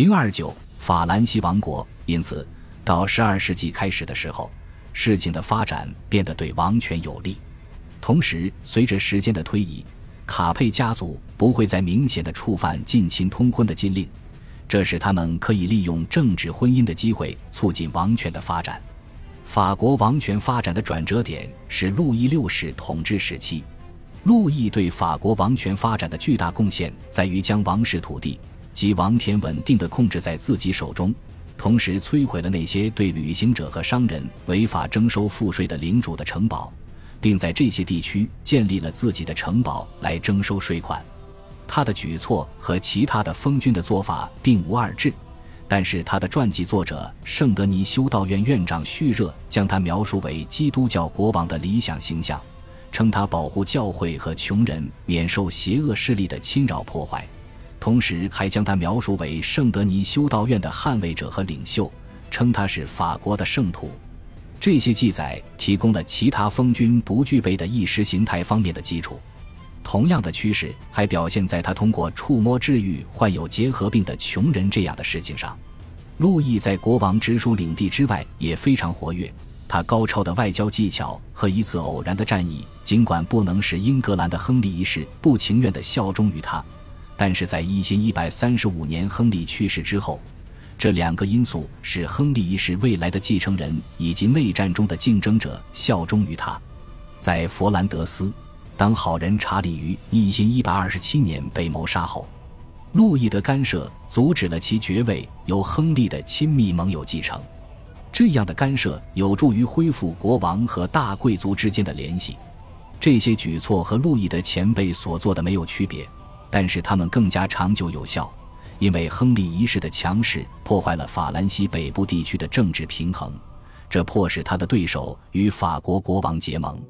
零二九法兰西王国。因此，到十二世纪开始的时候，事情的发展变得对王权有利。同时，随着时间的推移，卡佩家族不会再明显的触犯近亲通婚的禁令，这使他们可以利用政治婚姻的机会促进王权的发展。法国王权发展的转折点是路易六世统治时期。路易对法国王权发展的巨大贡献在于将王室土地及王田稳定的控制在自己手中，同时摧毁了那些对旅行者和商人违法征收赋税的领主的城堡。并在这些地区建立了自己的城堡来征收税款。他的举措和其他的封君的做法并无二致，但是他的传记作者圣德尼修道院院长叙热将他描述为基督教国王的理想形象，称他保护教会和穷人免受邪恶势力的侵扰破坏，同时还将他描述为圣德尼修道院的捍卫者和领袖，称他是法国的圣徒。这些记载提供了其他封君不具备的意识形态方面的基础。同样的趋势还表现在他通过触摸治愈患有结核病的穷人这样的事情上。路易在国王直属领地之外也非常活跃。他高超的外交技巧和一次偶然的战役，尽管不能使英格兰的亨利一世不情愿地效忠于他，但是在一千一百三十五年亨利去世之后。这两个因素使亨利一世未来的继承人以及内战中的竞争者效忠于他。在佛兰德斯，当好人查理于一千一百二十七年被谋杀后，路易的干涉阻止了其爵位由亨利的亲密盟友继承。这样的干涉有助于恢复国王和大贵族之间的联系。这些举措和路易的前辈所做的没有区别，但是他们更加长久有效。因为亨利一世的强势破坏了法兰西北部地区的政治平衡，这迫使他的对手与法国国王结盟。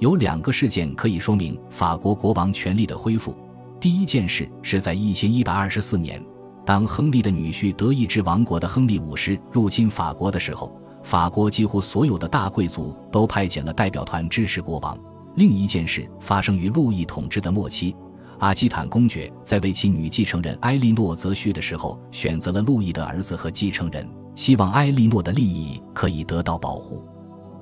有两个事件可以说明法国国王权力的恢复。第一件事是在一千一百二十四年，当亨利的女婿德意志王国的亨利五世入侵法国的时候，法国几乎所有的大贵族都派遣了代表团支持国王。另一件事发生于路易统治的末期。阿基坦公爵在为其女继承人埃莉诺择婿的时候，选择了路易的儿子和继承人，希望埃莉诺的利益可以得到保护。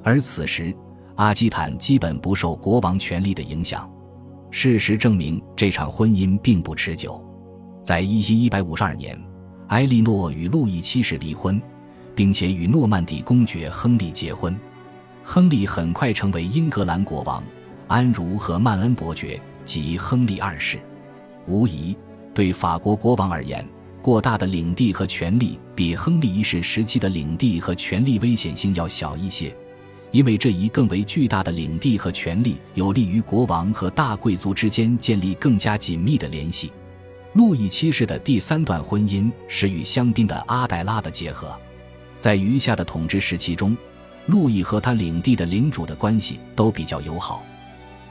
而此时，阿基坦基本不受国王权力的影响。事实证明，这场婚姻并不持久。在一千一百五十二年，埃莉诺与路易七世离婚，并且与诺曼底公爵亨利结婚。亨利很快成为英格兰国王，安茹和曼恩伯爵。即亨利二世，无疑对法国国王而言，过大的领地和权力比亨利一世时期的领地和权力危险性要小一些，因为这一更为巨大的领地和权力有利于国王和大贵族之间建立更加紧密的联系。路易七世的第三段婚姻是与香槟的阿黛拉的结合，在余下的统治时期中，路易和他领地的领主的关系都比较友好。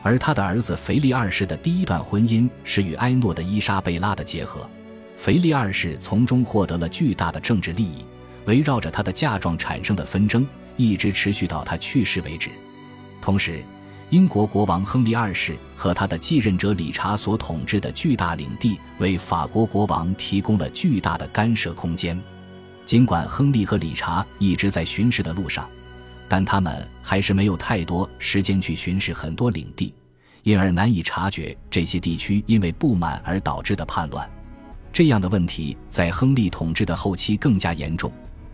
而他的儿子腓力二世的第一段婚姻是与埃诺的伊莎贝拉的结合，腓力二世从中获得了巨大的政治利益。围绕着他的嫁妆产生的纷争一直持续到他去世为止。同时，英国国王亨利二世和他的继任者理查所统治的巨大领地为法国国王提供了巨大的干涉空间。尽管亨利和理查一直在巡视的路上。但他们还是没有太多时间去巡视很多领地，因而难以察觉这些地区因为不满而导致的叛乱。这样的问题在亨利统治的后期更加严重，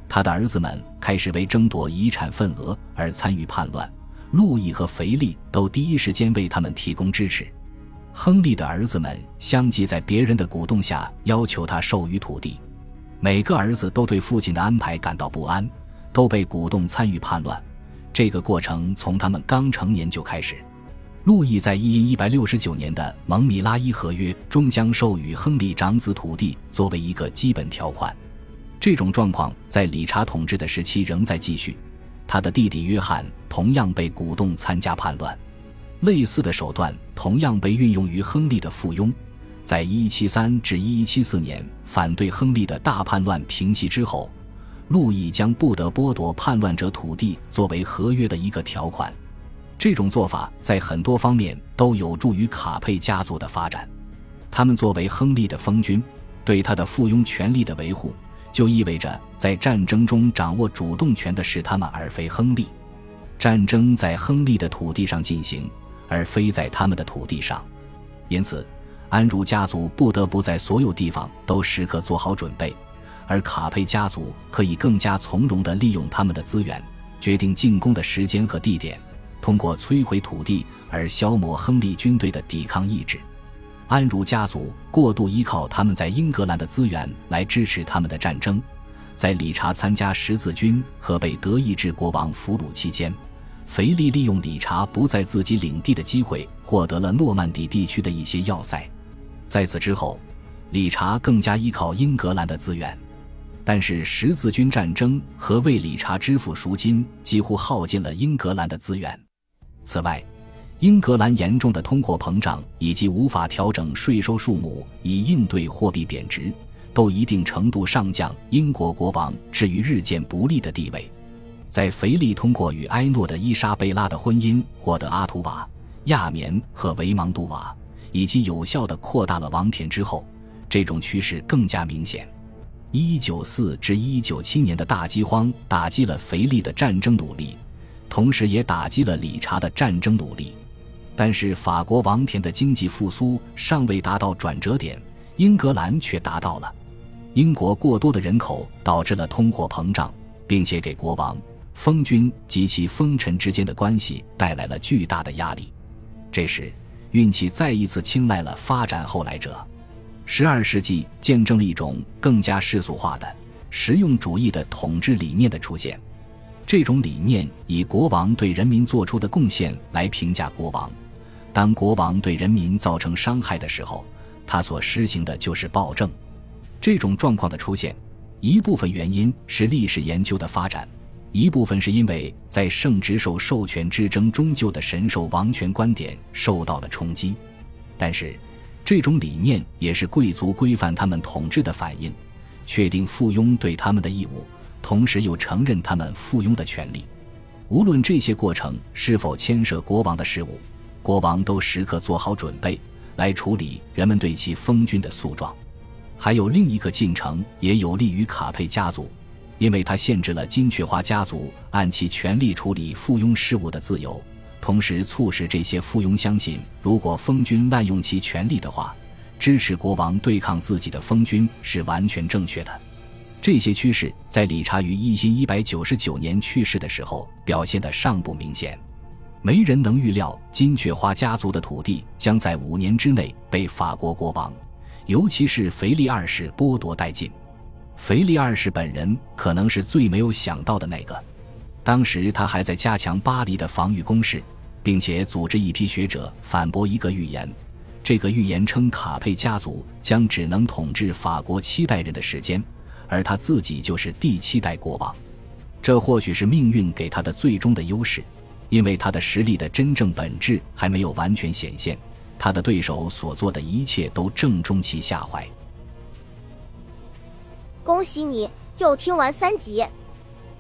他的儿子们开始为争夺遗产份额而参与叛乱。路易和腓力都第一时间为他们提供支持。亨利的儿子们相继在别人的鼓动下要求他授予土地，每个儿子都对父亲的安排感到不安。都被鼓动参与叛乱，这个过程从他们刚成年就开始。路易在一一百六十九年的蒙米拉伊合约中将授予亨利长子土地作为一个基本条款。这种状况在理查统治的时期仍在继续。他的弟弟约翰同样被鼓动参加叛乱，类似的手段同样被运用于亨利的附庸。在一一七三至一一七四年反对亨利的大叛乱平息之后。路易将不得剥夺叛乱者土地作为合约的一个条款，这种做法在很多方面都有助于卡佩家族的发展。他们作为亨利的封君，对他的附庸权力的维护，就意味着在战争中掌握主动权的是他们，而非亨利。战争在亨利的土地上进行，而非在他们的土地上。因此，安茹家族不得不在所有地方都时刻做好准备，而卡佩家族可以更加从容地利用他们的资源，决定进攻的时间和地点，通过摧毁土地而消磨亨利军队的抵抗意志。安茹家族过度依靠他们在英格兰的资源来支持他们的战争，在理查参加十字军和被德意志国王俘虏期间，腓力利用理查不在自己领地的机会，获得了诺曼底地区的一些要塞。在此之后，理查更加依靠英格兰的资源，但是十字军战争和为理查支付赎金几乎耗尽了英格兰的资源。此外，英格兰严重的通货膨胀以及无法调整税收数目以应对货币贬值，都一定程度上降英国国王置于日渐不利的地位。在腓力通过与埃诺的伊莎贝拉的婚姻获得阿图瓦、亚棉和维芒杜瓦，以及有效地扩大了王田之后，这种趋势更加明显。一九四至一九七年的大饥荒打击了腓力的战争努力，同时也打击了理查的战争努力。但是法国王田的经济复苏尚未达到转折点，英格兰却达到了。英国过多的人口导致了通货膨胀，并且给国王、封君及其封臣之间的关系带来了巨大的压力。这时，运气再一次青睐了发展后来者。十二世纪见证了一种更加世俗化的实用主义的统治理念的出现。这种理念以国王对人民做出的贡献来评价国王。当国王对人民造成伤害的时候，他所施行的就是暴政。这种状况的出现，一部分原因是历史研究的发展，一部分是因为在圣职受授权之争中就的神授王权观点受到了冲击。但是，这种理念也是贵族规范他们统治的反应，确定附庸对他们的义务，同时又承认他们附庸的权利。无论这些过程是否牵涉国王的事务。国王都时刻做好准备来处理人们对其封君的诉状，还有另一个进程也有利于卡佩家族，因为它限制了金雀花家族按其权力处理附庸事务的自由，同时促使这些附庸相信，如果封君滥用其权力的话，支持国王对抗自己的封君是完全正确的。这些趋势在理查于一一百九十九年去世的时候表现得尚不明显。没人能预料金雀花家族的土地将在五年之内被法国国王，尤其是腓力二世剥夺殆尽。腓力二世本人可能是最没有想到的那个。当时他还在加强巴黎的防御工事，并且组织一批学者反驳一个预言。这个预言称卡佩家族将只能统治法国七代人的时间，而他自己就是第七代国王。这或许是命运给他的最终的优势。因为他的实力的真正本质还没有完全显现，他的对手所做的一切都正中其下怀。恭喜你又听完三集，